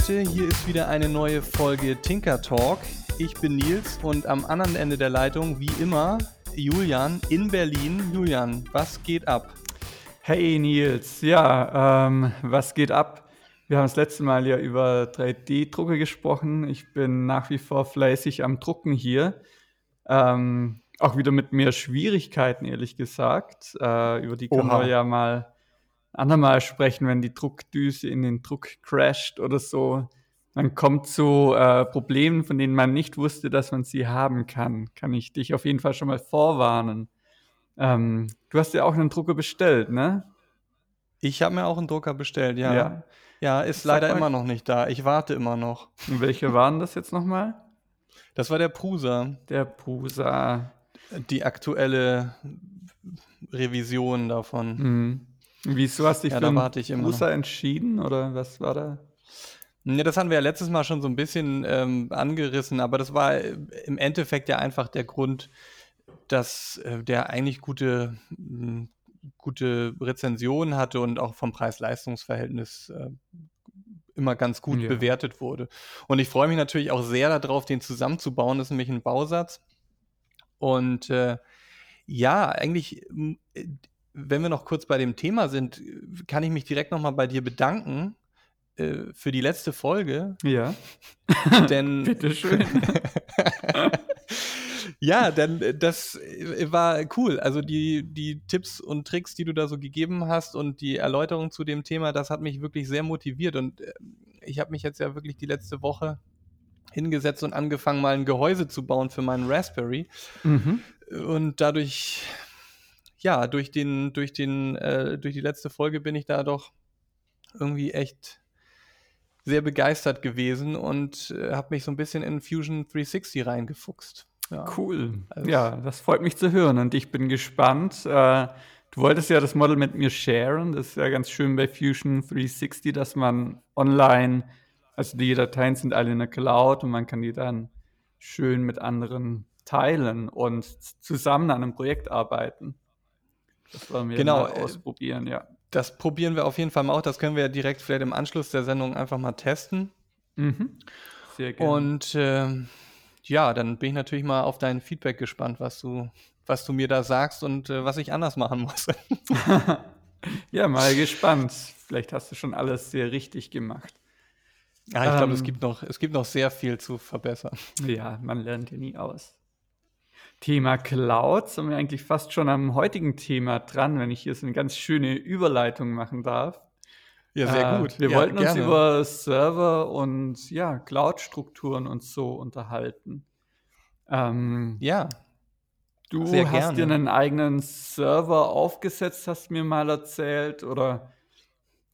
Leute, hier ist wieder eine neue Folge Tinker Talk. Ich bin Nils und am anderen Ende der Leitung, wie immer, Julian in Berlin. Julian, was geht ab? Hey Nils, ja, ähm, was geht ab? Wir haben das letzte Mal ja über 3D-Drucke gesprochen. Ich bin nach wie vor fleißig am Drucken hier. Ähm, auch wieder mit mehr Schwierigkeiten, ehrlich gesagt. Äh, über die können Oha. wir ja mal andermal sprechen, wenn die Druckdüse in den Druck crasht oder so. Man kommt zu äh, Problemen, von denen man nicht wusste, dass man sie haben kann. Kann ich dich auf jeden Fall schon mal vorwarnen. Ähm, du hast ja auch einen Drucker bestellt, ne? Ich habe mir auch einen Drucker bestellt, ja. Ja, ja ist Sag leider mal. immer noch nicht da. Ich warte immer noch. Und welche waren das jetzt nochmal? Das war der Prusa. Der Prusa. Die aktuelle Revision davon. Mhm. Wieso hast du dich ja, für den Musa entschieden oder was war da? Ja, das hatten wir ja letztes Mal schon so ein bisschen ähm, angerissen, aber das war im Endeffekt ja einfach der Grund, dass äh, der eigentlich gute, mh, gute Rezensionen hatte und auch vom Preis-Leistungs-Verhältnis äh, immer ganz gut ja. bewertet wurde. Und ich freue mich natürlich auch sehr darauf, den zusammenzubauen. Das ist nämlich ein Bausatz. Und äh, ja, eigentlich wenn wir noch kurz bei dem Thema sind, kann ich mich direkt nochmal bei dir bedanken äh, für die letzte Folge. Ja. denn. Bitteschön. ja, denn das war cool. Also die, die Tipps und Tricks, die du da so gegeben hast und die Erläuterung zu dem Thema, das hat mich wirklich sehr motiviert. Und äh, ich habe mich jetzt ja wirklich die letzte Woche hingesetzt und angefangen, mal ein Gehäuse zu bauen für meinen Raspberry. Mhm. Und dadurch ja, durch den, durch den, äh, durch die letzte Folge bin ich da doch irgendwie echt sehr begeistert gewesen und äh, habe mich so ein bisschen in Fusion 360 reingefuchst. Ja. Cool. Also, ja, das freut mich zu hören und ich bin gespannt. Äh, du wolltest ja das Model mit mir sharen. Das ist ja ganz schön bei Fusion 360, dass man online, also die Dateien sind alle in der Cloud und man kann die dann schön mit anderen teilen und zusammen an einem Projekt arbeiten. Das wollen wir genau, mal äh, ausprobieren, ja. Das probieren wir auf jeden Fall mal auch. Das können wir ja direkt vielleicht im Anschluss der Sendung einfach mal testen. Mhm. Sehr gerne. Und äh, ja, dann bin ich natürlich mal auf dein Feedback gespannt, was du, was du mir da sagst und äh, was ich anders machen muss. ja, mal gespannt. Vielleicht hast du schon alles sehr richtig gemacht. Ja, ich ähm, glaube, es, gibt noch, es gibt noch sehr viel zu verbessern. Ja, man lernt ja nie aus. Thema Cloud sind wir eigentlich fast schon am heutigen Thema dran, wenn ich hier so eine ganz schöne Überleitung machen darf. Ja, sehr äh, gut. Wir ja, wollten gerne. uns über Server und ja, Cloud-Strukturen und so unterhalten. Ähm, ja. Du sehr hast gerne. dir einen eigenen Server aufgesetzt, hast mir mal erzählt, oder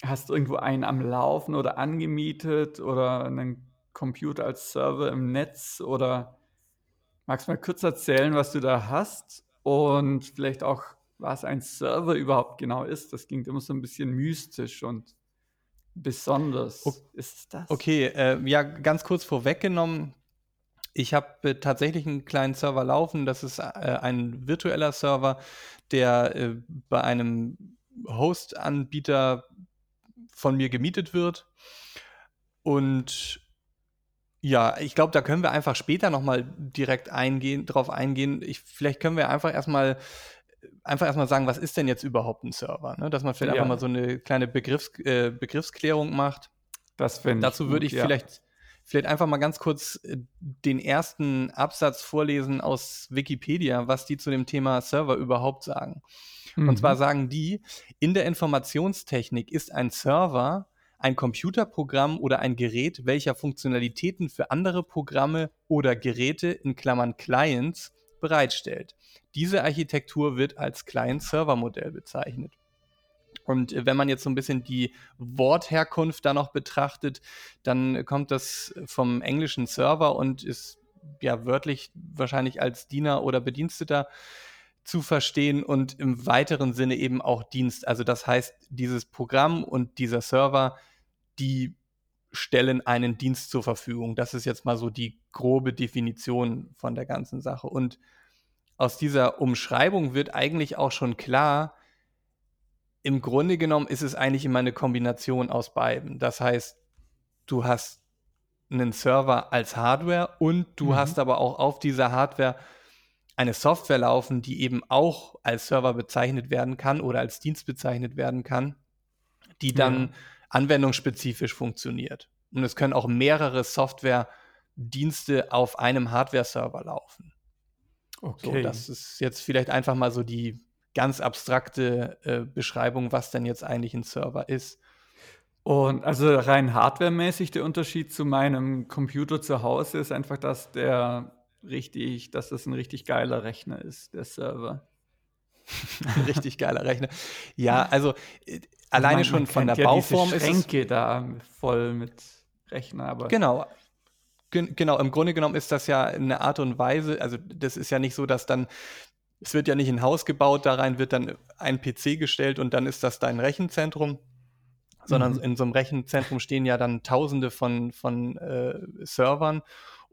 hast irgendwo einen am Laufen oder angemietet oder einen Computer als Server im Netz oder Magst du mal kurz erzählen, was du da hast und vielleicht auch, was ein Server überhaupt genau ist? Das klingt immer so ein bisschen mystisch und besonders. Okay, ist das? Okay, äh, ja, ganz kurz vorweggenommen. Ich habe äh, tatsächlich einen kleinen Server laufen. Das ist äh, ein virtueller Server, der äh, bei einem Host-Anbieter von mir gemietet wird. Und ja, ich glaube, da können wir einfach später nochmal direkt eingehen, drauf eingehen. Ich, vielleicht können wir einfach erstmal einfach erstmal sagen, was ist denn jetzt überhaupt ein Server? Ne? Dass man vielleicht ja. einfach mal so eine kleine Begriffs, äh, Begriffsklärung macht. Das Dazu würde ich ja. vielleicht, vielleicht einfach mal ganz kurz äh, den ersten Absatz vorlesen aus Wikipedia, was die zu dem Thema Server überhaupt sagen. Mhm. Und zwar sagen die, in der Informationstechnik ist ein Server ein Computerprogramm oder ein Gerät, welcher Funktionalitäten für andere Programme oder Geräte in Klammern Clients bereitstellt. Diese Architektur wird als Client-Server-Modell bezeichnet. Und äh, wenn man jetzt so ein bisschen die Wortherkunft da noch betrachtet, dann kommt das vom englischen Server und ist ja wörtlich wahrscheinlich als Diener oder Bediensteter zu verstehen und im weiteren Sinne eben auch Dienst. Also das heißt, dieses Programm und dieser Server, die stellen einen Dienst zur Verfügung. Das ist jetzt mal so die grobe Definition von der ganzen Sache. Und aus dieser Umschreibung wird eigentlich auch schon klar, im Grunde genommen ist es eigentlich immer eine Kombination aus beiden. Das heißt, du hast einen Server als Hardware und du mhm. hast aber auch auf dieser Hardware eine Software laufen, die eben auch als Server bezeichnet werden kann oder als Dienst bezeichnet werden kann, die dann ja. anwendungsspezifisch funktioniert. Und es können auch mehrere Software-Dienste auf einem Hardware-Server laufen. Okay. So, das ist jetzt vielleicht einfach mal so die ganz abstrakte äh, Beschreibung, was denn jetzt eigentlich ein Server ist. Und also rein hardwaremäßig der Unterschied zu meinem Computer zu Hause ist einfach, dass der richtig, dass das ein richtig geiler Rechner ist, der Server. richtig geiler Rechner. Ja, also äh, alleine man, schon man von der ja Bauform diese Schränke ist es da voll mit Rechner, aber genau. Genau, im Grunde genommen ist das ja eine Art und Weise, also das ist ja nicht so, dass dann es wird ja nicht ein Haus gebaut, da rein wird dann ein PC gestellt und dann ist das dein Rechenzentrum, sondern mhm. in so einem Rechenzentrum stehen ja dann tausende von, von äh, Servern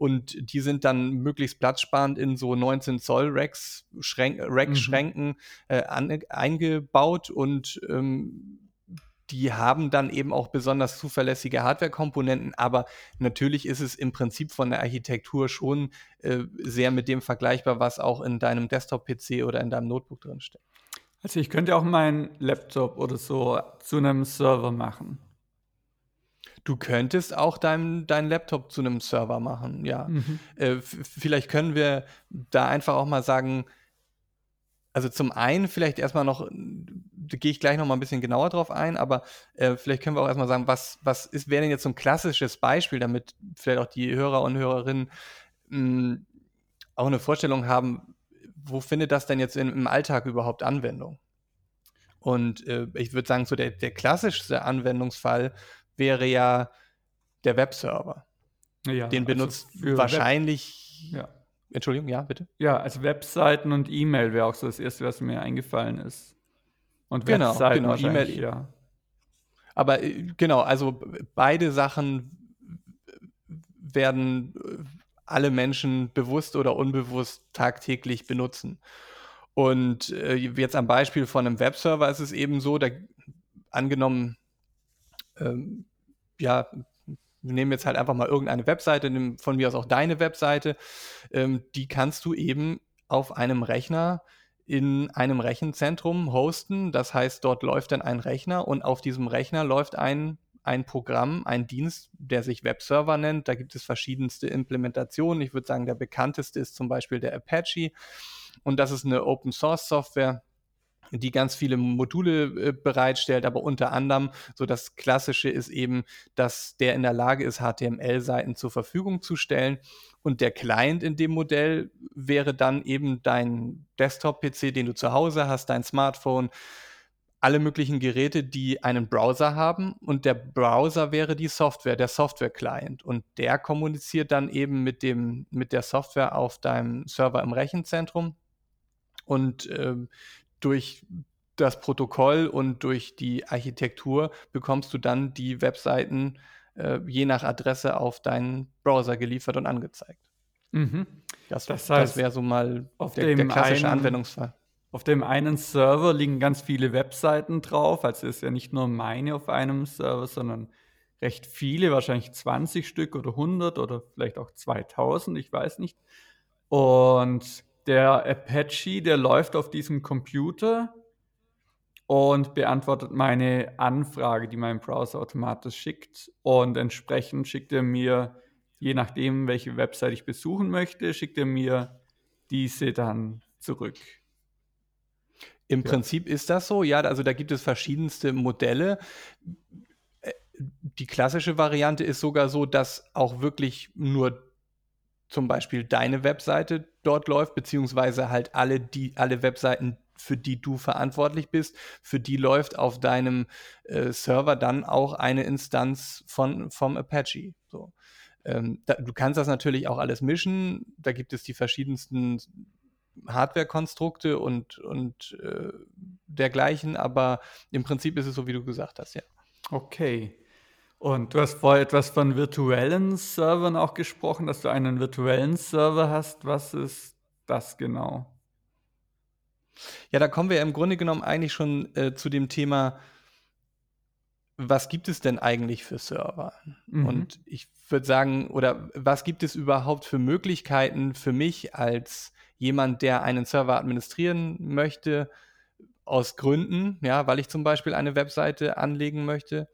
und die sind dann möglichst platzsparend in so 19 Zoll Racks, Schränk, Rack-Schränken mhm. äh, eingebaut und ähm, die haben dann eben auch besonders zuverlässige Hardware-Komponenten, aber natürlich ist es im Prinzip von der Architektur schon äh, sehr mit dem vergleichbar, was auch in deinem Desktop-PC oder in deinem Notebook drinsteckt. Also ich könnte auch meinen Laptop oder so zu einem Server machen. Du könntest auch deinen dein Laptop zu einem Server machen, ja. Mhm. Äh, vielleicht können wir da einfach auch mal sagen, also zum einen vielleicht erstmal noch, da gehe ich gleich noch mal ein bisschen genauer drauf ein, aber äh, vielleicht können wir auch erstmal sagen, was, was ist, wäre denn jetzt so ein klassisches Beispiel, damit vielleicht auch die Hörer und Hörerinnen mh, hm, auch eine Vorstellung haben, wo findet das denn jetzt in, im Alltag überhaupt Anwendung? Und äh, ich würde sagen, so der, der klassischste Anwendungsfall wäre ja der Webserver. Ja, Den also benutzt also wahrscheinlich. Web, ja Entschuldigung, ja, bitte. Ja, also Webseiten und E-Mail wäre auch so das Erste, was mir eingefallen ist. Und genau, Webseiten genau, E-Mail, ja. Aber äh, genau, also beide Sachen werden äh, alle Menschen bewusst oder unbewusst tagtäglich benutzen. Und äh, jetzt am Beispiel von einem Webserver ist es eben so, da angenommen, ähm, ja, wir nehmen jetzt halt einfach mal irgendeine Webseite, von mir aus auch deine Webseite, ähm, die kannst du eben auf einem Rechner in einem Rechenzentrum hosten. Das heißt, dort läuft dann ein Rechner und auf diesem Rechner läuft ein, ein Programm, ein Dienst, der sich Webserver nennt. Da gibt es verschiedenste Implementationen. Ich würde sagen, der bekannteste ist zum Beispiel der Apache. Und das ist eine Open Source Software, die ganz viele Module äh, bereitstellt, aber unter anderem so das Klassische ist eben, dass der in der Lage ist, HTML-Seiten zur Verfügung zu stellen. Und der Client in dem Modell wäre dann eben dein Desktop-PC, den du zu Hause hast, dein Smartphone, alle möglichen Geräte, die einen Browser haben. Und der Browser wäre die Software, der Software-Client. Und der kommuniziert dann eben mit dem mit der Software auf deinem Server im Rechenzentrum. Und äh, durch das Protokoll und durch die Architektur bekommst du dann die Webseiten äh, je nach Adresse auf deinen Browser geliefert und angezeigt. Mhm. Das, das, heißt, das wäre so mal der, der, klassische einen, Anwendungsfall. Auf dem einen Server liegen ganz viele Webseiten drauf. Also ist ja nicht nur meine auf einem Server, sondern recht viele, wahrscheinlich 20 Stück oder 100 oder vielleicht auch 2000, ich weiß nicht. Und der Apache, der läuft auf diesem Computer und beantwortet meine Anfrage, die mein Browser automatisch schickt. Und entsprechend schickt er mir, je nachdem, welche Website ich besuchen möchte, schickt er mir diese dann zurück. Im ja. Prinzip ist das so, ja, also da gibt es verschiedenste Modelle. Äh, die klassische Variante ist sogar so, dass auch wirklich nur zum Beispiel deine Webseite dort läuft, beziehungsweise halt alle, die, alle Webseiten, für die du verantwortlich bist, für die läuft auf deinem äh, Server dann auch eine Instanz von, vom Apache. So. Ähm, da, du kannst das natürlich auch alles mischen. Da gibt es die verschiedensten Hardware-Konstrukte und, und äh, dergleichen, aber im Prinzip ist es so, wie du gesagt hast, ja. Okay. Und du hast vorher etwas von virtuellen Servern auch gesprochen, dass du einen virtuellen Server hast. Was ist das genau? Ja, da kommen wir im Grunde genommen eigentlich schon äh, zu dem Thema, was gibt es denn eigentlich für Server? Mhm. Und ich würde sagen, oder was gibt es überhaupt für Möglichkeiten für mich als jemand, der einen Server administrieren möchte, aus Gründen, ja, weil ich zum Beispiel eine Webseite anlegen möchte.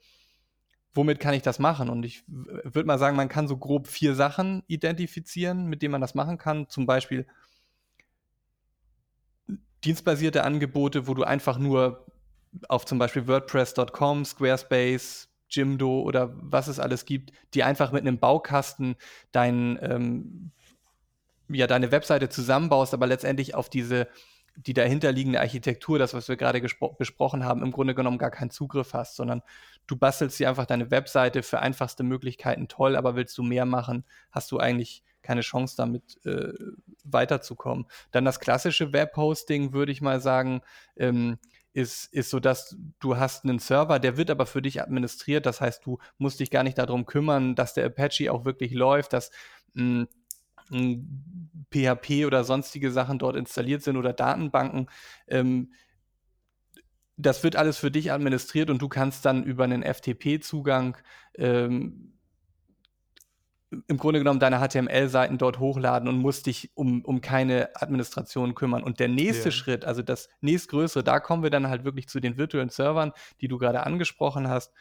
Womit kann ich das machen? Und ich würde mal sagen, man kann so grob vier Sachen identifizieren, mit denen man das machen kann. Zum Beispiel dienstbasierte Angebote, wo du einfach nur auf zum Beispiel WordPress.com, Squarespace, Jimdo oder was es alles gibt, die einfach mit einem Baukasten dein, ähm, ja, deine Webseite zusammenbaust, aber letztendlich auf diese die dahinterliegende Architektur, das, was wir gerade besprochen haben, im Grunde genommen gar keinen Zugriff hast, sondern du bastelst dir einfach deine Webseite für einfachste Möglichkeiten toll, aber willst du mehr machen, hast du eigentlich keine Chance damit äh, weiterzukommen. Dann das klassische Webhosting, würde ich mal sagen, ähm, ist, ist so, dass du hast einen Server, der wird aber für dich administriert. Das heißt, du musst dich gar nicht darum kümmern, dass der Apache auch wirklich läuft, dass mh, PHP oder sonstige Sachen dort installiert sind oder Datenbanken. Ähm, das wird alles für dich administriert und du kannst dann über einen FTP-Zugang ähm, im Grunde genommen deine HTML-Seiten dort hochladen und musst dich um, um keine Administration kümmern. Und der nächste yeah. Schritt, also das nächstgrößere, da kommen wir dann halt wirklich zu den virtuellen Servern, die du gerade angesprochen hast.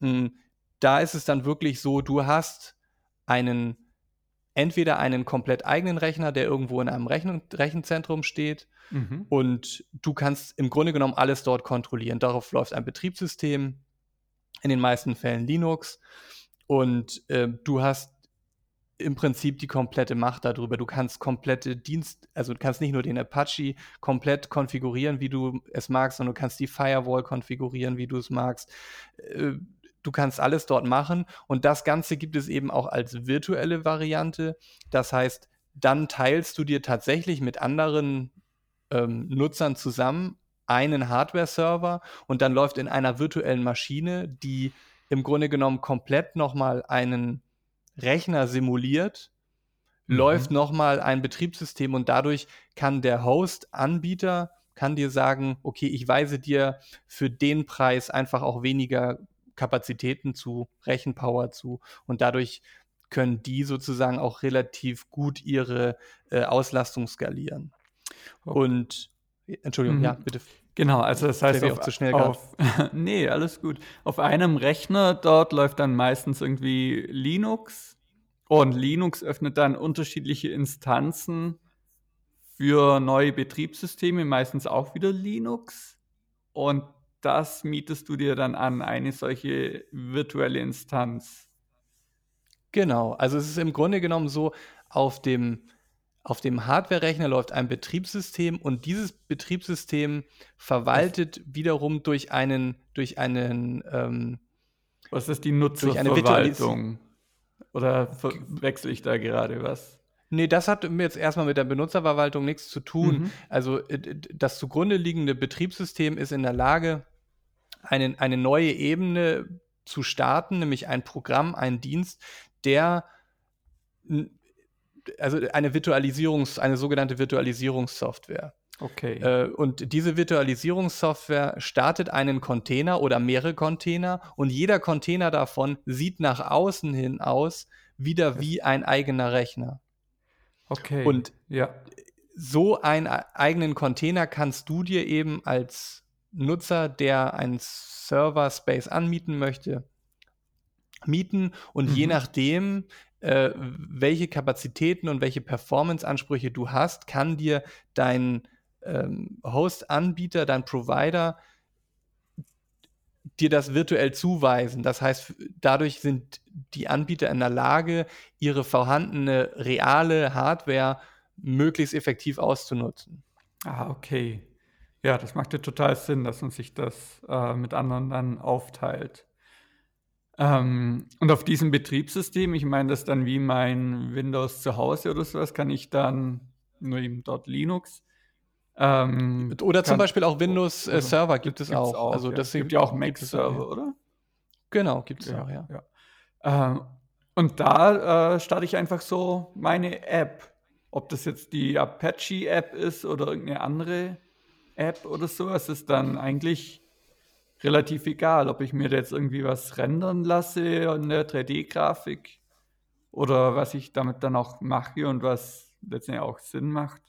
Hm, da ist es dann wirklich so, du hast einen entweder einen komplett eigenen Rechner, der irgendwo in einem Rechen Rechenzentrum steht, mhm. und du kannst im Grunde genommen alles dort kontrollieren. Darauf läuft ein Betriebssystem, in den meisten Fällen Linux, und äh, du hast im Prinzip die komplette Macht darüber. Du kannst komplette Dienst, also du kannst nicht nur den Apache komplett konfigurieren, wie du es magst, sondern du kannst die Firewall konfigurieren, wie du es magst. Äh, du kannst alles dort machen und das Ganze gibt es eben auch als virtuelle Variante. Das heißt, dann teilst du dir tatsächlich mit anderen ähm, Nutzern zusammen einen Hardware-Server und dann läuft in einer virtuellen Maschine, die im Grunde genommen komplett nochmal einen Rechner simuliert, mhm. läuft nochmal ein Betriebssystem und dadurch kann der Host-Anbieter kann dir sagen, okay, ich weise dir für den Preis einfach auch weniger Kapazitäten zu, Rechenpower zu und dadurch können die sozusagen auch relativ gut ihre äh, Auslastung skalieren. Okay. Und Entschuldigung, mhm. ja, bitte. Genau, also das heißt auf, zu schnell auf nee, alles gut. Auf einem Rechner dort läuft dann meistens irgendwie Linux und Linux öffnet dann unterschiedliche Instanzen für neue Betriebssysteme, meistens auch wieder Linux. Und das mietest du dir dann an, eine solche virtuelle Instanz. Genau, also es ist im Grunde genommen so, auf dem, auf dem Hardware-Rechner läuft ein Betriebssystem und dieses Betriebssystem verwaltet das wiederum durch einen, durch einen ähm, Was ist die Nutzerverwaltung? Oder wechsle ich da gerade was? Nee, das hat jetzt erstmal mit der Benutzerverwaltung nichts zu tun. Mhm. Also das zugrunde liegende Betriebssystem ist in der Lage, eine, eine neue Ebene zu starten, nämlich ein Programm, ein Dienst, der also eine Virtualisierungs, eine sogenannte Virtualisierungssoftware. Okay. Äh, und diese Virtualisierungssoftware startet einen Container oder mehrere Container und jeder Container davon sieht nach außen hin aus wieder wie ein eigener Rechner. Okay. Und ja. so einen eigenen Container kannst du dir eben als Nutzer, der einen Server-Space anmieten möchte, mieten und mhm. je nachdem, äh, welche Kapazitäten und welche Performance-Ansprüche du hast, kann dir dein ähm, Host-Anbieter, dein Provider dir das virtuell zuweisen. Das heißt, dadurch sind die Anbieter in der Lage, ihre vorhandene reale Hardware möglichst effektiv auszunutzen. Ah, okay. Ja, das macht ja total Sinn, dass man sich das äh, mit anderen dann aufteilt. Ähm, und auf diesem Betriebssystem, ich meine, das ist dann wie mein Windows zu Hause oder sowas, kann ich dann nur eben dort Linux. Ähm, oder zum Beispiel auch Windows äh, Server gibt es auch. auch. Also das ja. gibt ja auch Mac-Server, oder? Genau, gibt es ja, auch, ja. ja. Ähm, und da äh, starte ich einfach so meine App. Ob das jetzt die Apache-App ist oder irgendeine andere App oder sowas ist dann eigentlich relativ egal, ob ich mir jetzt irgendwie was rendern lasse in der 3D-Grafik oder was ich damit dann auch mache und was letztendlich auch Sinn macht.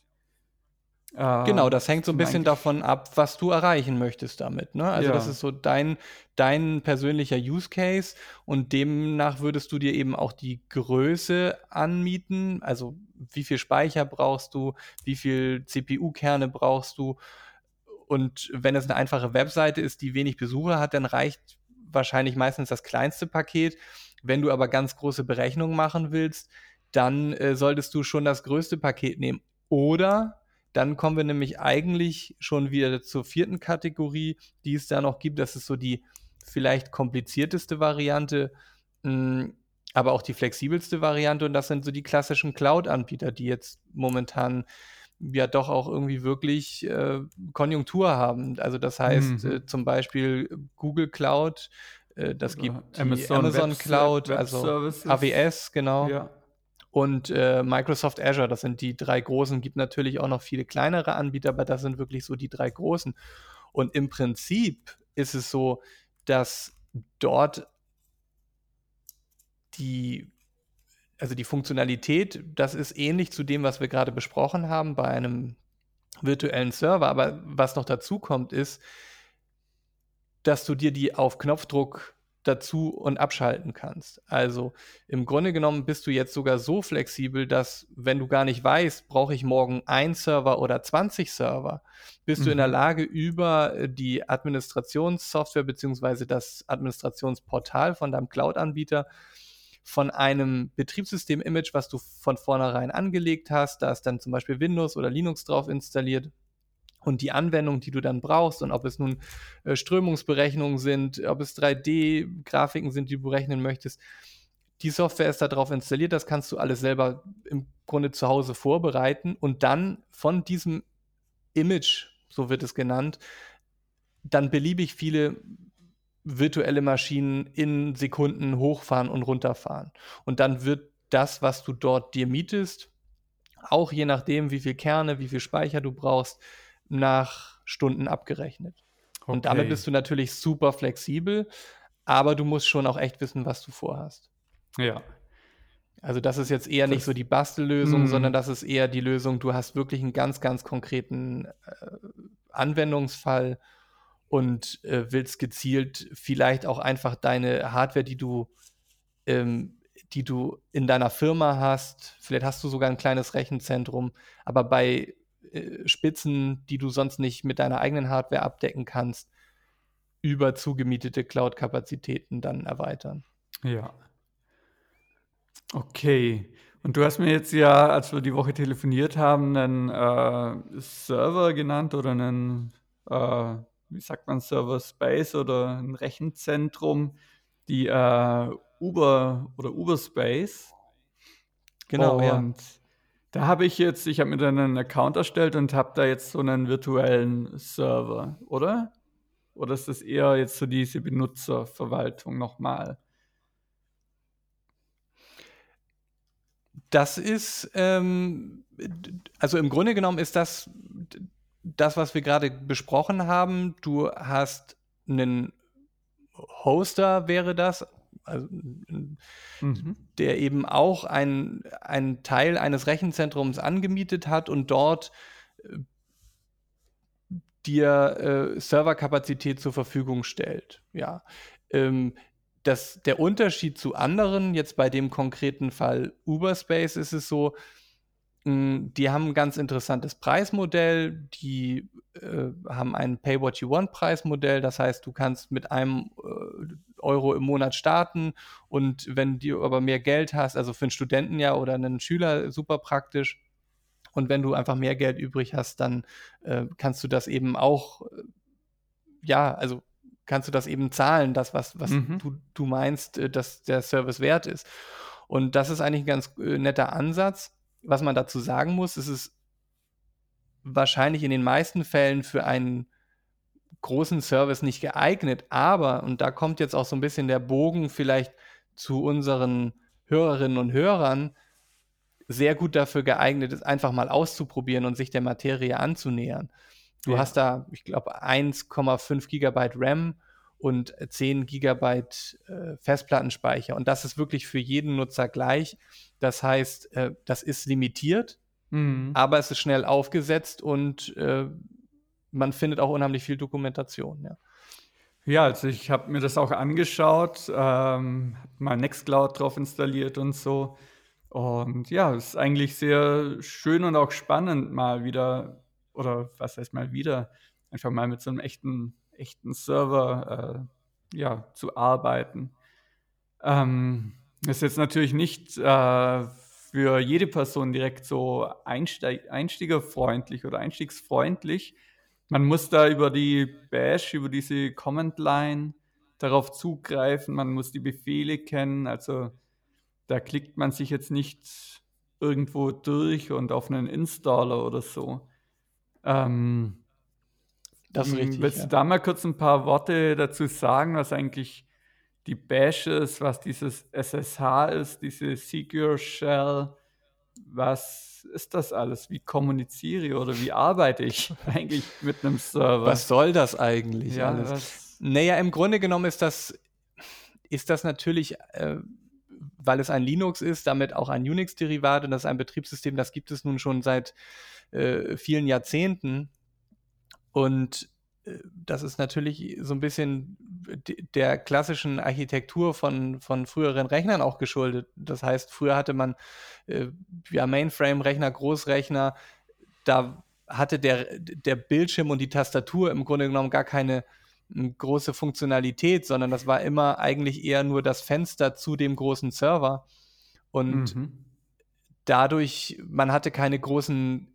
Äh, genau, das hängt so ein bisschen davon ab, was du erreichen möchtest damit. Ne? Also ja. das ist so dein, dein persönlicher Use Case und demnach würdest du dir eben auch die Größe anmieten. Also wie viel Speicher brauchst du, wie viel CPU-Kerne brauchst du. Und wenn es eine einfache Webseite ist, die wenig Besucher hat, dann reicht wahrscheinlich meistens das kleinste Paket. Wenn du aber ganz große Berechnungen machen willst, dann äh, solltest du schon das größte Paket nehmen. Oder dann kommen wir nämlich eigentlich schon wieder zur vierten Kategorie, die es da noch gibt. Das ist so die vielleicht komplizierteste Variante, mh, hm, aber auch die flexibelste Variante. Und das sind so die klassischen Cloud-Anbieter, die jetzt momentan ja doch auch irgendwie wirklich äh, Konjunktur haben. Also das heißt mhm. äh, zum Beispiel Google Cloud, äh, das Oder gibt Amazon, Amazon Web Cloud, Web also AWS, genau. Ja und äh, Microsoft Azure. Das sind die drei großen. Gibt natürlich auch noch viele kleinere Anbieter, aber das sind wirklich so die drei großen. Und im Prinzip ist es so, dass dort die, also die Funktionalität, das ist ähnlich zu dem, was wir gerade besprochen haben bei einem virtuellen Server. Aber was noch dazu kommt, ist, dass du dir die auf Knopfdruck dazu und abschalten kannst. Also im Grunde genommen bist du jetzt sogar so flexibel, dass wenn du gar nicht weißt, brauche ich morgen ein Server oder 20 Server, bist mhm. du in der mhm. Lage, über äh, die Administrationssoftware beziehungsweise das Administrationsportal von deinem Cloud-Anbieter von einem Betriebssystem-Image, was du von vornherein angelegt hast, da ist dann zum Beispiel Windows oder Linux drauf installiert, und die Anwendung, die du dann brauchst und ob es nun äh, Strömungsberechnungen sind, ob es 3D-Grafiken sind, die du berechnen möchtest. Die Software ist darauf installiert, das kannst du alles selber im Grunde zu Hause vorbereiten und dann von diesem Image, so wird es genannt, dann beliebig viele virtuelle Maschinen in Sekunden hochfahren und runterfahren. Und dann wird das, was du dort dir mietest, auch je nachdem, wie viel Kerne, wie viel Speicher du brauchst, nach Stunden abgerechnet. Okay. Und damit bist du natürlich super flexibel, aber du musst schon auch echt wissen, was du vorhast. Ja. Also das ist jetzt eher das, nicht so die Bastellösung, mm. sondern das ist eher die Lösung, du hast wirklich einen ganz, ganz konkreten äh, Anwendungsfall und äh, willst gezielt vielleicht auch einfach deine Hardware, die du, ähm, die du in deiner Firma hast, vielleicht hast du sogar ein kleines Rechenzentrum, aber bei äh, Spitzen, die du sonst nicht mit deiner eigenen Hardware abdecken kannst, über zugemietete Cloud-Kapazitäten dann erweitern. Ja. Okay. Und du hast mir jetzt ja, als wir die Woche telefoniert haben, einen äh, Server genannt oder einen, äh, wie sagt man, Server Space oder ein Rechenzentrum, die äh, Uber oder Uberspace. Genau, und ja. Da habe ich jetzt, ich habe mir dann einen Account erstellt und habe da jetzt so einen virtuellen Server, oder? Oder ist das eher jetzt so diese Benutzerverwaltung nochmal? Das ist, ähm, also im Grunde genommen ist das das, was wir gerade besprochen haben. Du hast einen Hoster, wäre das, also, mhm. der eben auch einen Teil eines Rechenzentrums angemietet hat und dort äh, dir äh, Serverkapazität zur Verfügung stellt. Ja. Ähm, das, der Unterschied zu anderen, jetzt bei dem konkreten Fall Uberspace, ist es so, die haben ein ganz interessantes Preismodell. Die äh, haben ein Pay What You Want Preismodell. Das heißt, du kannst mit einem äh, Euro im Monat starten und wenn du aber mehr Geld hast, also für einen Studenten ja oder einen Schüler super praktisch. Und wenn du einfach mehr Geld übrig hast, dann äh, kannst du das eben auch, äh, ja, also kannst du das eben zahlen, das, was, was mhm. du, du meinst, äh, dass der Service wert ist. Und das ist eigentlich ein ganz äh, netter Ansatz was man dazu sagen muss, ist es wahrscheinlich in den meisten Fällen für einen großen Service nicht geeignet, aber, und da kommt jetzt auch so ein bisschen der Bogen vielleicht zu unseren Hörerinnen und Hörern, sehr gut dafür geeignet ist, einfach mal auszuprobieren und sich der Materie anzunähern. Du ja. hast da, ich glaube, 1,5 Gigabyte RAM und 10 Gigabyte äh, Festplattenspeicher. Und das ist wirklich für jeden Nutzer gleich. Das heißt, äh, das ist limitiert, mhm. aber es ist schnell aufgesetzt und äh, man findet auch unheimlich viel Dokumentation. Ja. Ja, also ich habe mir das auch angeschaut, ähm, mal Nextcloud drauf installiert und so. Und ja, es ist eigentlich sehr schön und auch spannend, mal wieder, oder was heißt mal wieder, einfach mal mit so einem echten echten Server äh, ja, zu arbeiten. Ähm, ist jetzt natürlich nicht äh, für jede Person direkt so einsteig einsteigerfreundlich oder einstiegsfreundlich. Man muss da über die Bash, über diese Command Line darauf zugreifen, man muss die Befehle kennen, also da klickt man sich jetzt nicht irgendwo durch und auf einen Installer oder so. Ähm, das ist hm, richtig. Willst du da mal kurz ein paar Worte dazu sagen, was eigentlich die Bash ist, was dieses SSH ist, diese Secure Shell? Was ist das alles? Wie kommuniziere ich oder wie arbeite ich eigentlich mit einem Server? Was soll das eigentlich ja, alles? Was? Naja, im Grunde genommen ist das, ist das natürlich, äh, weil es ein Linux ist, damit auch ein Unix-Derivat und das ist ein Betriebssystem, das gibt es nun schon seit äh, vielen Jahrzehnten. Und äh, das ist natürlich so ein bisschen der klassischen Architektur von, von früheren Rechnern auch geschuldet. Das heißt, früher hatte man äh, ja Mainframe-Rechner, Großrechner, da hatte der, der Bildschirm und die Tastatur im Grunde genommen gar keine hm, große Funktionalität, sondern das war immer eigentlich eher nur das Fenster zu dem großen Server. Und mhm. dadurch, man hatte keine großen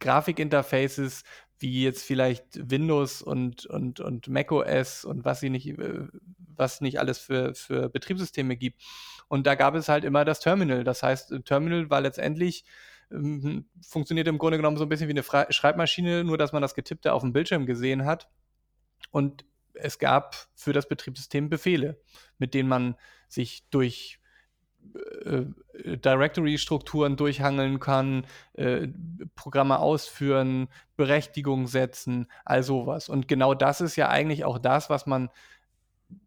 Grafikinterfaces, wie jetzt vielleicht Windows und, und, und macOS und was sie nicht, äh, was nicht alles für, für Betriebssysteme gibt. Und da gab es halt immer das Terminal. Das heißt, Terminal war letztendlich ähm, funktioniert im Grunde genommen so ein bisschen wie eine Fra Schreibmaschine, nur dass man das Getippte auf dem Bildschirm gesehen hat. Und es gab für das Betriebssystem Befehle, mit denen man sich durch äh, Directory-Strukturen durchhangeln kann, äh, Programme ausführen, Berechtigungen setzen, all sowas. Und genau das ist ja eigentlich auch das, was man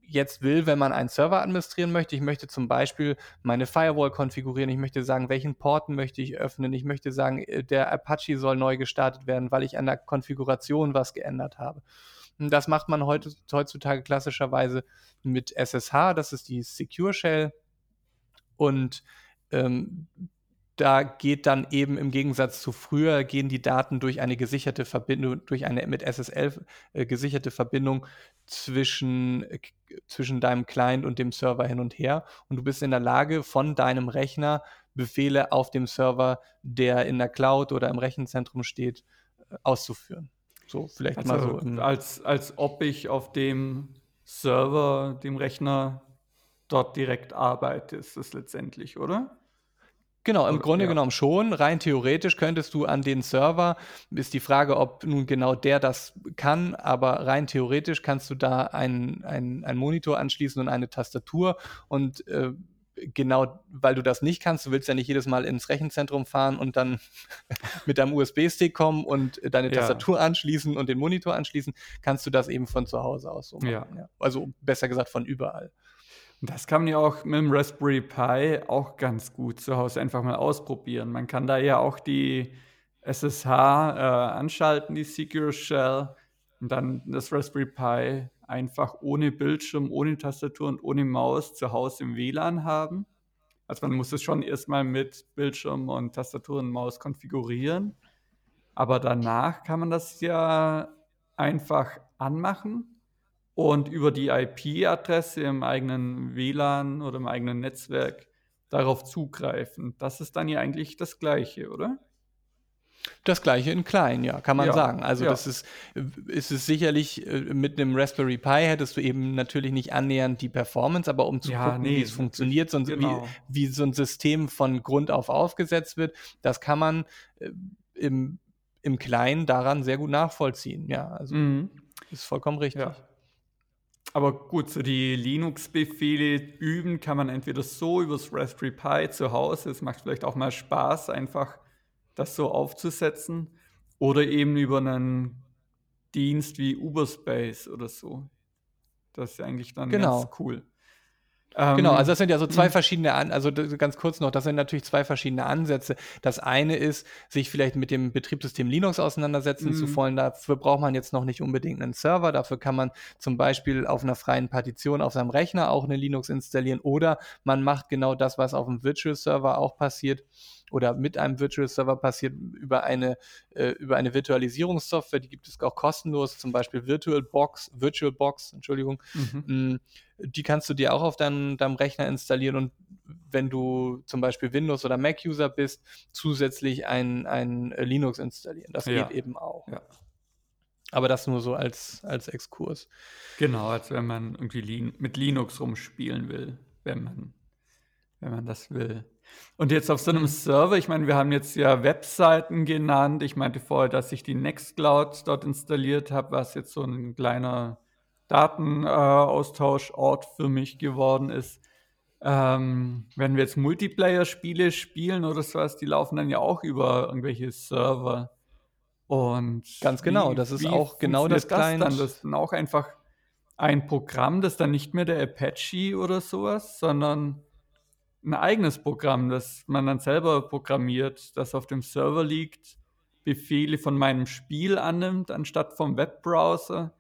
jetzt will, wenn man einen Server administrieren möchte. Ich möchte zum Beispiel meine Firewall konfigurieren. Ich möchte sagen, welchen Porten möchte ich öffnen. Ich möchte sagen, äh, der Apache soll neu gestartet werden, weil ich an der Konfiguration was geändert habe. Und das macht man heutzutage klassischerweise mit SSH. Das ist die Secure Shell und ähm, da geht dann eben im Gegensatz zu früher, gehen die Daten durch eine gesicherte Verbindung, durch eine mit SSL äh, gesicherte Verbindung zwischen, äh, zwischen deinem Client und dem Server hin und her. Und du bist in der Lage, von deinem Rechner Befehle auf dem Server, der in der Cloud oder im Rechenzentrum steht, äh, auszuführen. So, vielleicht also mal so. Als, als ob ich auf dem Server, dem Rechner dort direkt arbeite, ist es letztendlich, oder? Genau, im Grunde ja. genommen schon. Rein theoretisch könntest du an den Server, ist die Frage, ob nun genau der das kann, aber rein theoretisch kannst du da einen, einen, Monitor anschließen und eine Tastatur und äh, genau, weil du das nicht kannst, du willst ja nicht jedes Mal ins Rechenzentrum fahren und dann mit deinem USB-Stick kommen und deine ja. Tastatur anschließen und den Monitor anschließen, kannst du das eben von zu Hause aus so machen. Ja. Also besser gesagt von überall. Das kann man ja auch mit dem Raspberry Pi auch ganz gut zu Hause einfach mal ausprobieren. Man kann da ja auch die SSH äh, anschalten, die Secure Shell, und dann das Raspberry Pi einfach ohne Bildschirm, ohne Tastatur und ohne Maus zu Hause im WLAN haben. Also man muss es schon erstmal mit Bildschirm und Tastatur und Maus konfigurieren. Aber danach kann man das ja einfach anmachen und über die IP-Adresse im eigenen WLAN oder im eigenen Netzwerk darauf zugreifen. Das ist dann ja eigentlich das Gleiche, oder? Das gleiche in klein, ja, kann man ja, sagen. Also ja. das ist, ist es sicherlich, äh, mit einem Raspberry Pi hättest du eben natürlich nicht annähernd die Performance, aber um zu ja, gucken, nee, wie es funktioniert, so genau. wie, wie so ein System von Grund auf aufgesetzt wird, das kann man äh, im, im Kleinen daran sehr gut nachvollziehen. Ja, also mhm. ist vollkommen richtig. Aber gut, so die Linux-Befehle üben kann man entweder so übers Raspberry Pi zu Hause, es macht vielleicht auch mal Spaß, einfach das so aufzusetzen, oder eben über einen Dienst wie Uberspace oder so. Das ist eigentlich dann genau. ganz cool. Genau, also das sind ja so zwei mhm. verschiedene, An also ganz kurz noch, das sind natürlich zwei verschiedene Ansätze. Das eine ist, sich vielleicht mit dem Betriebssystem Linux auseinandersetzen mm. zu mhm. wollen. Dafür braucht man jetzt noch nicht unbedingt einen Server. Dafür kann man zum Beispiel auf einer freien Partition auf seinem Rechner auch eine Linux installieren oder man macht genau das, was auf dem Virtual Server auch passiert oder mit einem Virtual Server passiert über eine, äh, über eine Virtualisierungssoftware, die gibt es auch kostenlos, zum Beispiel VirtualBox, VirtualBox, Entschuldigung. Mhm. Mm, die kannst du dir auch auf deinem, deinem Rechner installieren und wenn du zum Beispiel Windows- oder Mac-User bist, zusätzlich ein, ein Linux installieren. Das ja. geht eben auch. Ja. Aber das nur so als, als Exkurs. Genau, als wenn man irgendwie mit Linux rumspielen will, wenn man, wenn man das will. Und jetzt auf so einem. Server, ich meine, wir haben jetzt ja Webseiten genannt. Ich meinte vorher, dass ich die Nextcloud dort installiert habe, was jetzt so ein kleiner Datenaustauschort für mich geworden ist. Ähm, wenn wir jetzt Multiplayer-Spiele spielen oder sowas, die laufen dann ja auch über irgendwelche Server. Und ganz genau, wie, das ist auch genau das, das dann. Das ist dann auch einfach ein Programm, das dann nicht mehr der Apache oder sowas, sondern ein eigenes Programm, das man dann selber programmiert, das auf dem Server liegt, Befehle von meinem Spiel annimmt, anstatt vom Webbrowser.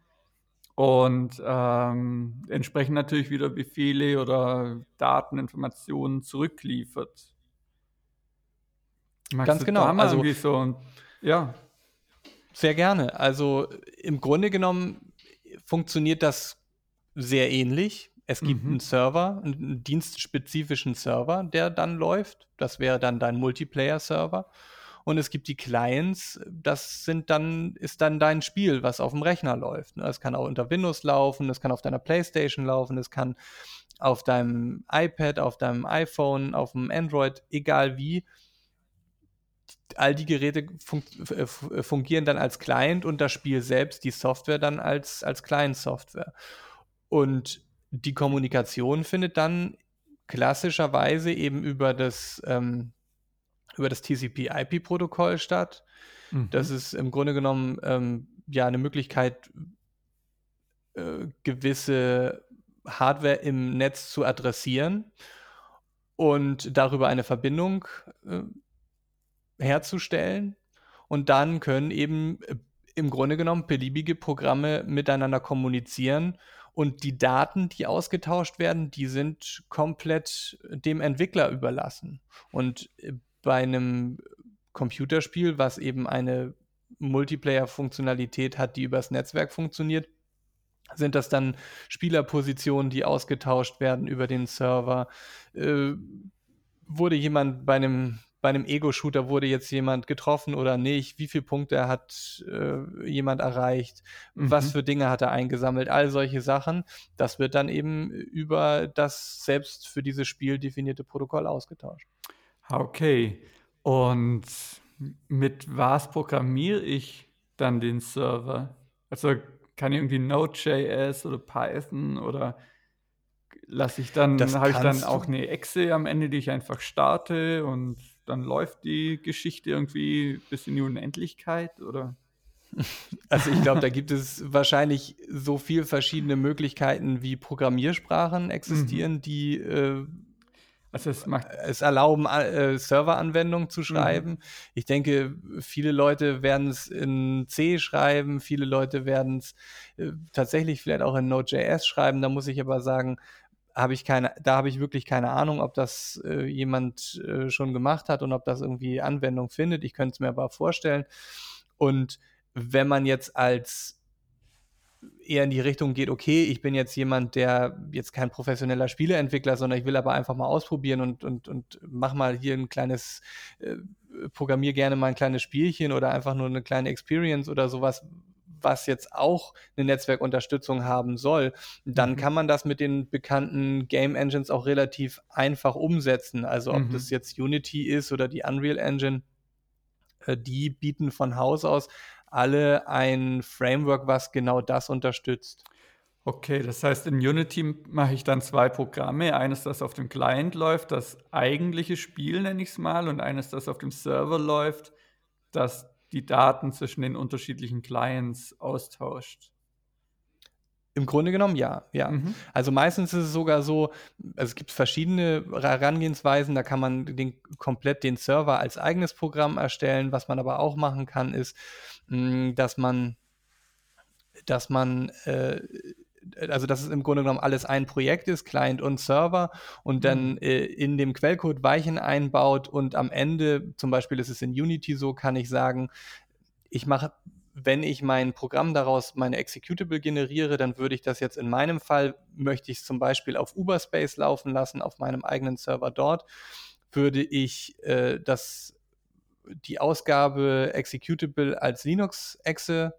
Und ähm, entsprechend natürlich wieder Befehle oder Dateninformationen zurückliefert. Magst Ganz genau. also, so, ja. Sehr gerne. Also im Grunde genommen funktioniert das sehr ähnlich. Es gibt mhm. einen Server, einen dienstspezifischen Server, der dann läuft. Das wäre dann dein Multiplayer-Server. Und es gibt die Clients, das sind dann, ist dann dein Spiel, was auf dem Rechner läuft. Es kann auch unter Windows laufen, es kann auf deiner Playstation laufen, es kann auf deinem iPad, auf deinem iPhone, auf dem Android, egal wie. All die Geräte fun äh, fungieren dann als Client und das Spiel selbst, die Software dann als, als Client-Software. Und die Kommunikation findet dann klassischerweise eben über das, ähm, über das TCP-IP-Protokoll statt. Mhm. Das ist im Grunde genommen ähm, ja eine Möglichkeit, äh, gewisse Hardware im Netz zu adressieren und darüber eine Verbindung äh, herzustellen. Und dann können eben äh, im Grunde genommen beliebige Programme miteinander kommunizieren und die Daten, die ausgetauscht werden, die sind komplett dem Entwickler überlassen. Und äh, bei einem Computerspiel, was eben eine Multiplayer-Funktionalität hat, die übers Netzwerk funktioniert, sind das dann Spielerpositionen, die ausgetauscht werden über den Server? Äh, wurde jemand bei einem bei einem Ego-Shooter wurde jetzt jemand getroffen oder nicht, wie viele Punkte hat äh, jemand erreicht, mhm. was für Dinge hat er eingesammelt, all solche Sachen. Das wird dann eben über das selbst für dieses Spiel definierte Protokoll ausgetauscht. Okay. Und mit was programmiere ich dann den Server? Also kann ich irgendwie Node.js oder Python oder lasse ich dann, habe ich dann auch eine Exe am Ende, die ich einfach starte und dann läuft die Geschichte irgendwie bis in die Unendlichkeit oder? Also ich glaube, da gibt es wahrscheinlich so viele verschiedene Möglichkeiten, wie Programmiersprachen existieren, mhm. die äh, also es, es, erlauben, äh, Serveranwendungen zu schreiben. Mhm. Ich denke, viele Leute werden es in C schreiben, viele Leute werden es äh, tatsächlich vielleicht auch in Node.js schreiben. Da muss ich aber sagen, habe ich keine, da habe ich wirklich keine Ahnung, ob das äh, jemand äh, schon gemacht hat und ob das irgendwie Anwendung findet. Ich könnte es mir aber vorstellen. Und wenn man jetzt als eher in die Richtung geht, okay, ich bin jetzt jemand, der jetzt kein professioneller Spieleentwickler, sondern ich will aber einfach mal ausprobieren und, und, und mach mal hier ein kleines, äh, programmier gerne mal ein kleines Spielchen oder einfach nur eine kleine Experience oder sowas, was jetzt auch eine Netzwerkunterstützung haben soll, dann mhm. kann man das mit den bekannten Game Engines auch relativ einfach umsetzen. Also ob mhm. das jetzt Unity ist oder die Unreal Engine, äh, die bieten von Haus aus alle ein Framework, was genau das unterstützt. Okay, das heißt, in Unity mache ich dann zwei Programme. Eines, das auf dem Client läuft, das eigentliche Spiel nenne ich es mal, und eines, das auf dem Server läuft, das die Daten zwischen den unterschiedlichen Clients austauscht. Im Grunde genommen ja, ja. Mhm. Also meistens ist es sogar so, also es gibt verschiedene Herangehensweisen, da kann man den, komplett den Server als eigenes Programm erstellen. Was man aber auch machen kann, ist, mh, dass man, dass man äh, also dass es im Grunde genommen alles ein Projekt ist, Client und Server, und dann mhm. äh, in dem Quellcode Weichen einbaut und am Ende, zum Beispiel ist es in Unity so, kann ich sagen, ich mache wenn ich mein Programm daraus meine Executable generiere, dann würde ich das jetzt in meinem Fall, möchte ich es zum Beispiel auf Uberspace laufen lassen, auf meinem eigenen Server dort, würde ich äh, das, die Ausgabe Executable als Linux-Exe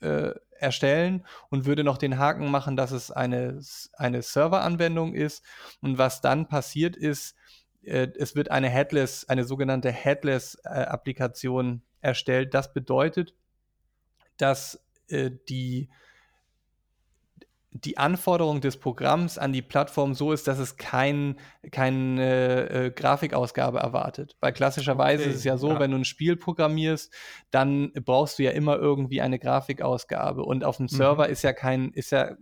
äh, erstellen und würde noch den Haken machen, dass es eine, eine Serveranwendung ist. Und was dann passiert ist, äh, es wird eine Headless, eine sogenannte Headless-Applikation äh, erstellt. Das bedeutet, dass äh, die die Anforderung des Programms an die Plattform so ist, dass es kein, keine äh, Grafikausgabe erwartet. Weil klassischerweise okay, ist es ja so, ja. wenn du ein Spiel programmierst, dann brauchst du ja immer irgendwie eine Grafikausgabe. Und auf dem Server mhm. ist ja kein, ist ja,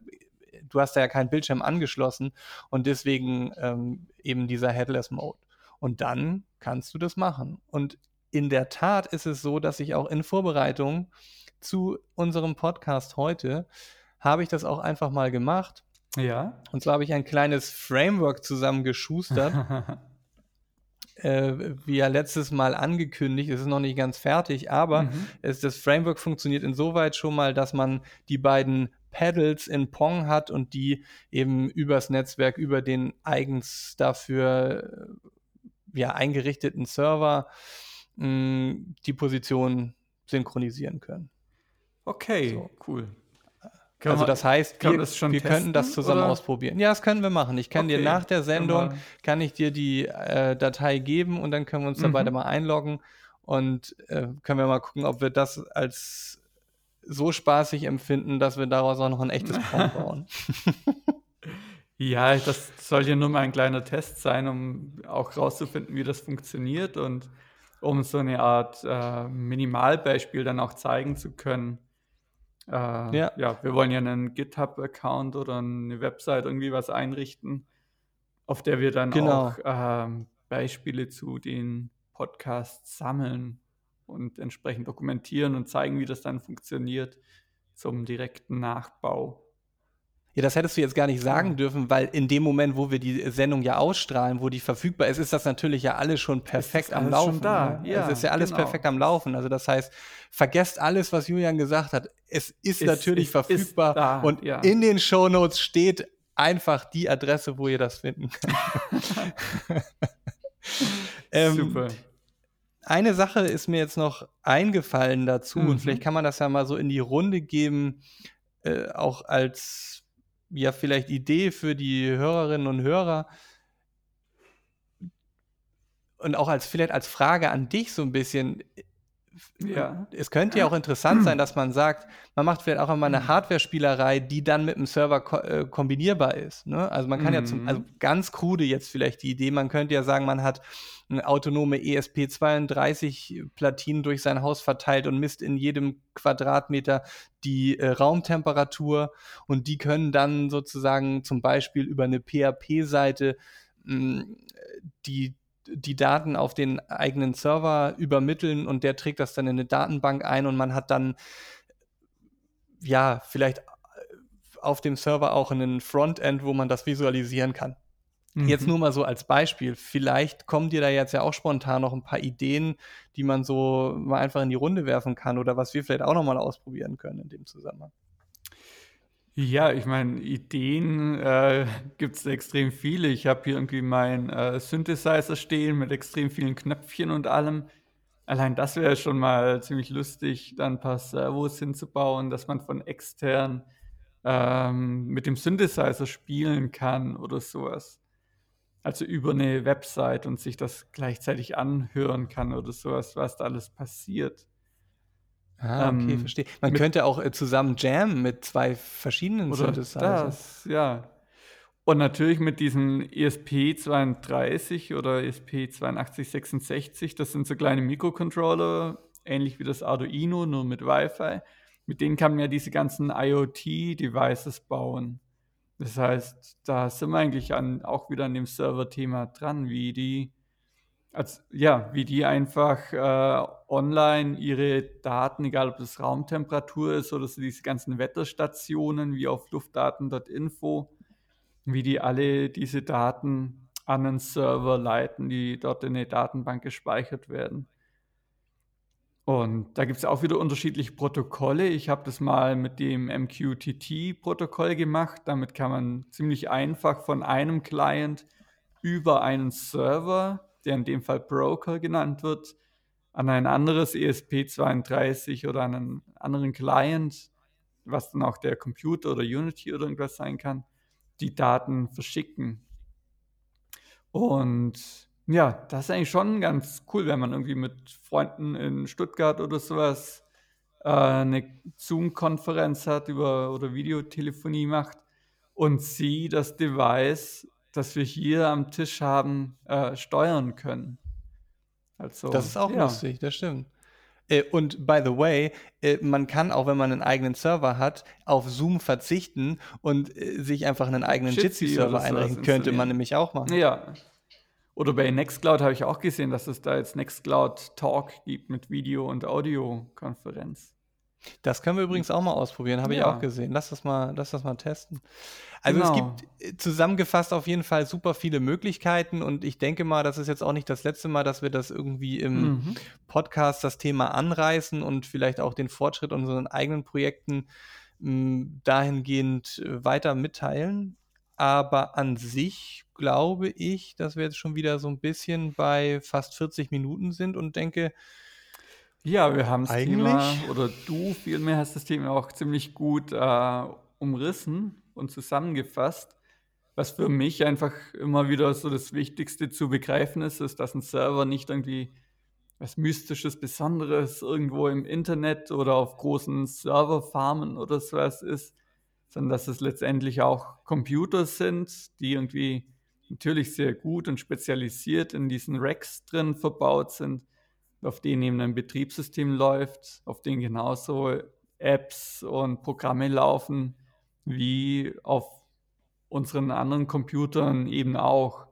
du hast da ja keinen Bildschirm angeschlossen und deswegen ähm, eben dieser Headless Mode. Und dann kannst du das machen. Und in der Tat ist es so, dass ich auch in Vorbereitung zu unserem Podcast heute habe ich das auch einfach mal gemacht. Ja. Und zwar habe ich ein kleines Framework zusammengeschustert. äh, wie ja letztes Mal angekündigt, es ist noch nicht ganz fertig, aber mhm. es, das Framework funktioniert insoweit schon mal, dass man die beiden Pedals in Pong hat und die eben übers Netzwerk, über den eigens dafür äh, ja, eingerichteten Server mh, die Position synchronisieren können. Okay, so. cool. Kann also das heißt, wir, das wir könnten das zusammen oder? ausprobieren. Ja, das können wir machen. Ich kann okay. dir nach der Sendung, kann ich dir die äh, Datei geben und dann können wir uns mhm. da beide mal einloggen und äh, können wir mal gucken, ob wir das als so spaßig empfinden, dass wir daraus auch noch ein echtes Porn bauen. ja, das soll ja nur mal ein kleiner Test sein, um auch rauszufinden, wie das funktioniert und um so eine Art äh, Minimalbeispiel dann auch zeigen zu können äh, ja. ja, wir wollen ja einen GitHub-Account oder eine Website irgendwie was einrichten, auf der wir dann genau. auch ähm, Beispiele zu den Podcasts sammeln und entsprechend dokumentieren und zeigen, wie das dann funktioniert zum direkten Nachbau. Ja, das hättest du jetzt gar nicht sagen dürfen, weil in dem Moment, wo wir die Sendung ja ausstrahlen, wo die verfügbar ist, ist das natürlich ja alles schon perfekt am Laufen. Schon da. Ne? Ja, es ist ja alles genau. perfekt am Laufen. Also das heißt, vergesst alles, was Julian gesagt hat. Es ist, ist natürlich ist, verfügbar ist da, und ja. in den Shownotes steht einfach die Adresse, wo ihr das finden könnt. ähm, Super. Eine Sache ist mir jetzt noch eingefallen dazu mhm. und vielleicht kann man das ja mal so in die Runde geben, äh, auch als ja vielleicht Idee für die Hörerinnen und Hörer und auch als vielleicht als Frage an dich so ein bisschen. Ja. Es könnte ja auch interessant sein, dass man sagt, man macht vielleicht auch einmal eine mhm. Hardware-Spielerei, die dann mit dem Server ko äh, kombinierbar ist. Ne? Also man kann mhm. ja zum, also ganz krude jetzt vielleicht die Idee, man könnte ja sagen, man hat autonome ESP32-Platinen durch sein Haus verteilt und misst in jedem Quadratmeter die äh, Raumtemperatur und die können dann sozusagen zum Beispiel über eine PHP-Seite die die Daten auf den eigenen Server übermitteln und der trägt das dann in eine Datenbank ein und man hat dann ja vielleicht auf dem Server auch einen Frontend, wo man das visualisieren kann. Mhm. Jetzt nur mal so als Beispiel. Vielleicht kommen dir da jetzt ja auch spontan noch ein paar Ideen, die man so mal einfach in die Runde werfen kann oder was wir vielleicht auch noch mal ausprobieren können in dem Zusammenhang. Ja, ich meine, Ideen äh, gibt es extrem viele. Ich habe hier irgendwie meinen äh, Synthesizer stehen mit extrem vielen Knöpfchen und allem. Allein das wäre schon mal ziemlich lustig, dann ein paar Servos hinzubauen, dass man von extern ähm, mit dem Synthesizer spielen kann oder sowas also über eine Website und sich das gleichzeitig anhören kann oder sowas, was da alles passiert. Ah, okay, ähm, verstehe. Man könnte auch äh, zusammen jammen mit zwei verschiedenen oder Das, ja. Und natürlich mit diesem ESP32 oder ESP8266, das sind so kleine Mikrocontroller, ähnlich wie das Arduino, nur mit Wi-Fi. mit denen kann man ja diese ganzen IoT-Devices bauen. Das heißt, da sind wir eigentlich an, auch wieder an dem Server-Thema dran, wie die, als, ja, wie die einfach äh, online ihre Daten, egal ob das Raumtemperatur ist oder so diese ganzen Wetterstationen wie auf luftdaten.info, wie die alle diese Daten an einen Server leiten, die dort in eine Datenbank gespeichert werden. Und da gibt es auch wieder unterschiedliche Protokolle. Ich habe das mal mit dem MQTT-Protokoll gemacht. Damit kann man ziemlich einfach von einem Client über einen Server, der in dem Fall Broker genannt wird, an ein anderes ESP32 oder an einen anderen Client, was dann auch der Computer oder Unity oder irgendwas sein kann, die Daten verschicken. Und ja, das ist eigentlich schon ganz cool, wenn man irgendwie mit Freunden in Stuttgart oder sowas äh, eine Zoom-Konferenz hat über oder Videotelefonie macht und sie das Device, das wir hier am Tisch haben, äh, steuern können. Also, das ist auch ja. lustig, das stimmt. Äh, und by the way, äh, man kann auch, wenn man einen eigenen Server hat, auf Zoom verzichten und äh, sich einfach einen eigenen Jitsi-Server einrichten. Könnte man nämlich auch machen. Ja, oder bei Nextcloud habe ich auch gesehen, dass es da jetzt Nextcloud Talk gibt mit Video- und Audiokonferenz. Das können wir übrigens auch mal ausprobieren, habe ja. ich auch gesehen. Lass das mal, lass das mal testen. Also genau. es gibt äh, zusammengefasst auf jeden Fall super viele Möglichkeiten und ich denke mal, das ist jetzt auch nicht das letzte Mal, dass wir das irgendwie im mhm. Podcast das Thema anreißen und vielleicht auch den Fortschritt unseren eigenen Projekten mh, hm, dahingehend äh, weiter mitteilen. Aber an sich glaube ich, dass wir jetzt schon wieder so ein bisschen bei fast 40 Minuten sind und denke, ja, wir haben das Thema, oder du vielmehr hast das Thema auch ziemlich gut äh, umrissen und zusammengefasst. Was für mich einfach immer wieder so das Wichtigste zu begreifen ist, ist, dass ein Server nicht irgendwie was Mystisches, Besonderes irgendwo im Internet oder auf großen Serverfarmen oder sowas ist, sondern dass es letztendlich auch Computer sind, die irgendwie natürlich sehr gut und spezialisiert in diesen Racks drin verbaut sind, auf denen eben ein Betriebssystem läuft, auf denen genauso Apps und Programme laufen, wie auf unseren anderen Computern eben auch.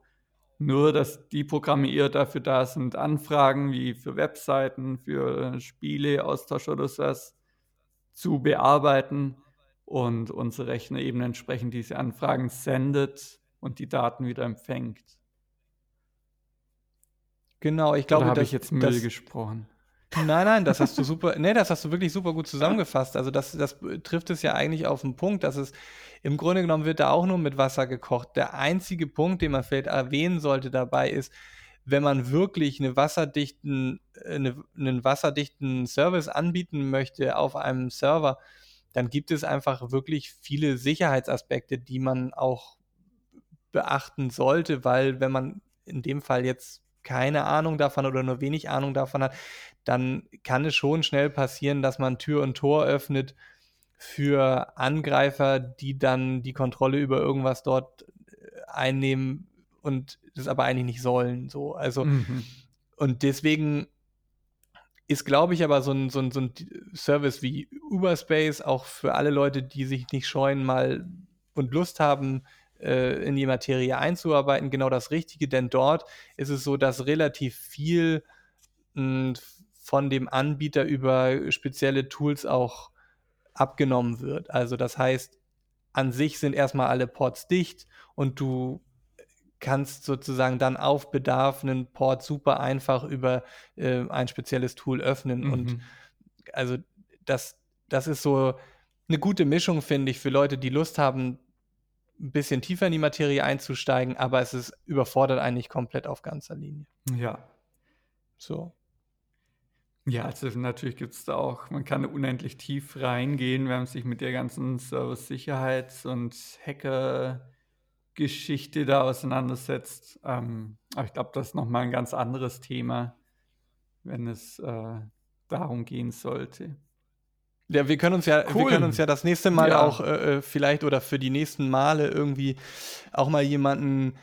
Nur, dass die Programme eher dafür da sind, Anfragen wie für Webseiten, für Spiele, Austausch oder sowas zu bearbeiten und unser Rechner eben entsprechend diese Anfragen sendet und die Daten wieder empfängt. Genau, ich glaube, da habe ich jetzt Müll das, gesprochen. Nein, nein, das hast du super, nee, das hast du wirklich super gut zusammengefasst. Also das, das trifft es ja eigentlich auf den Punkt, dass es im Grunde genommen wird da auch nur mit Wasser gekocht. Der einzige Punkt, den man vielleicht erwähnen sollte dabei ist, wenn man wirklich eine wasserdichten, eine, einen wasserdichten Service anbieten möchte auf einem Server, dann gibt es einfach wirklich viele Sicherheitsaspekte, die man auch beachten sollte, weil wenn man in dem Fall jetzt keine Ahnung davon oder nur wenig Ahnung davon hat, dann kann es schon schnell passieren, dass man Tür und Tor öffnet für Angreifer, die dann die Kontrolle über irgendwas dort äh, einnehmen und das aber eigentlich nicht sollen. So, also mhm. und deswegen ist, glaube ich, aber so ein, so, ein, so ein Service wie Uberspace auch für alle Leute, die sich nicht scheuen, mal und Lust haben, äh, in die Materie einzuarbeiten, genau das Richtige, denn dort ist es so, dass relativ viel mh, hm, von dem Anbieter über spezielle Tools auch abgenommen wird. Also das heißt, an sich sind erstmal alle Ports dicht und du kannst sozusagen dann auf Bedarf einen Port super einfach über äh, ein spezielles Tool öffnen. Mhm. Und also das, das ist so eine gute Mischung, finde ich, für Leute, die Lust haben, ein bisschen tiefer in die Materie einzusteigen, aber es ist überfordert eigentlich komplett auf ganzer Linie. Ja. So. Ja, also natürlich gibt es da auch, man kann unendlich tief reingehen, wenn man sich mit der ganzen Service-Sicherheits- und Hacker- Geschichte da auseinandersetzt. Ähm, aber ich glaube, das ist nochmal ein ganz anderes Thema, wenn es äh, darum gehen sollte. Ja, wir können uns ja, cool. wir können uns ja das nächste Mal ja. auch äh, äh, vielleicht oder für die nächsten Male irgendwie auch mal jemanden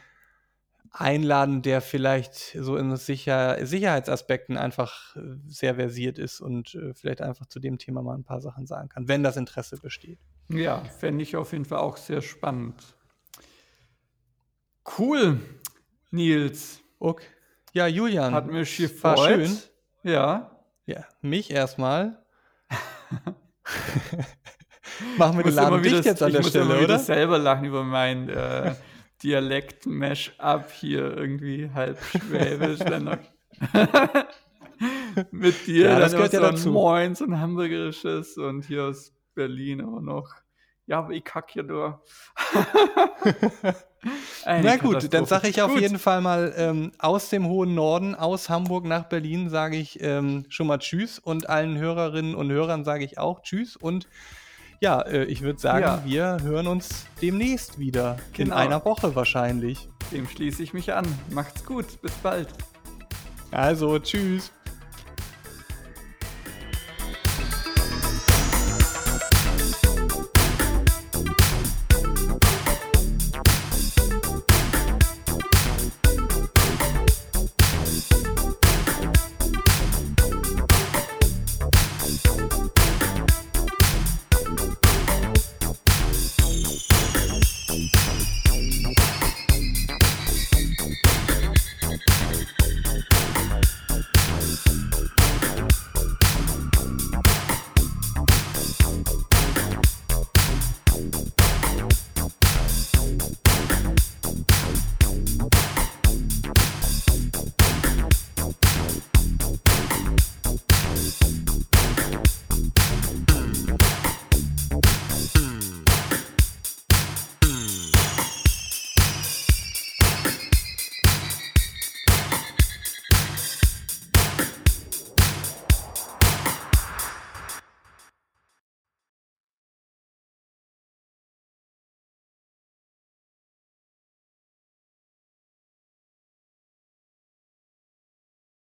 einladen, der vielleicht so in Sicher Sicherheitsaspekten einfach äh, sehr versiert ist und äh, vielleicht einfach zu dem Thema mal ein paar Sachen sagen kann, wenn das Interesse besteht. Ja, fände ich auf jeden Fall auch sehr spannend. Cool, Nils. Okay. Ja, Julian. Hat mich gefreut. War schön. Ja. Ja, mich erstmal. Machen wir den Laden dicht jetzt an der Stelle, oder? Ich muss selber lachen über mein äh, Dialekt-Mash-up hier irgendwie halb schwäbisch. mit dir. Ja, das gehört ja so dazu. Moin, so ein hamburgerisches und hier aus Berlin auch noch. Ja, aber ich kack hier nur. Na gut, dann sage ich auf gut. jeden Fall mal ähm, aus dem hohen Norden, aus Hamburg nach Berlin, sage ich ähm, schon mal Tschüss und allen Hörerinnen und Hörern sage ich auch Tschüss und ja, äh, ich würde sagen, ja. wir hören uns demnächst wieder. Genau. In einer Woche wahrscheinlich. Dem schließe ich mich an. Macht's gut. Bis bald. Also, tschüss.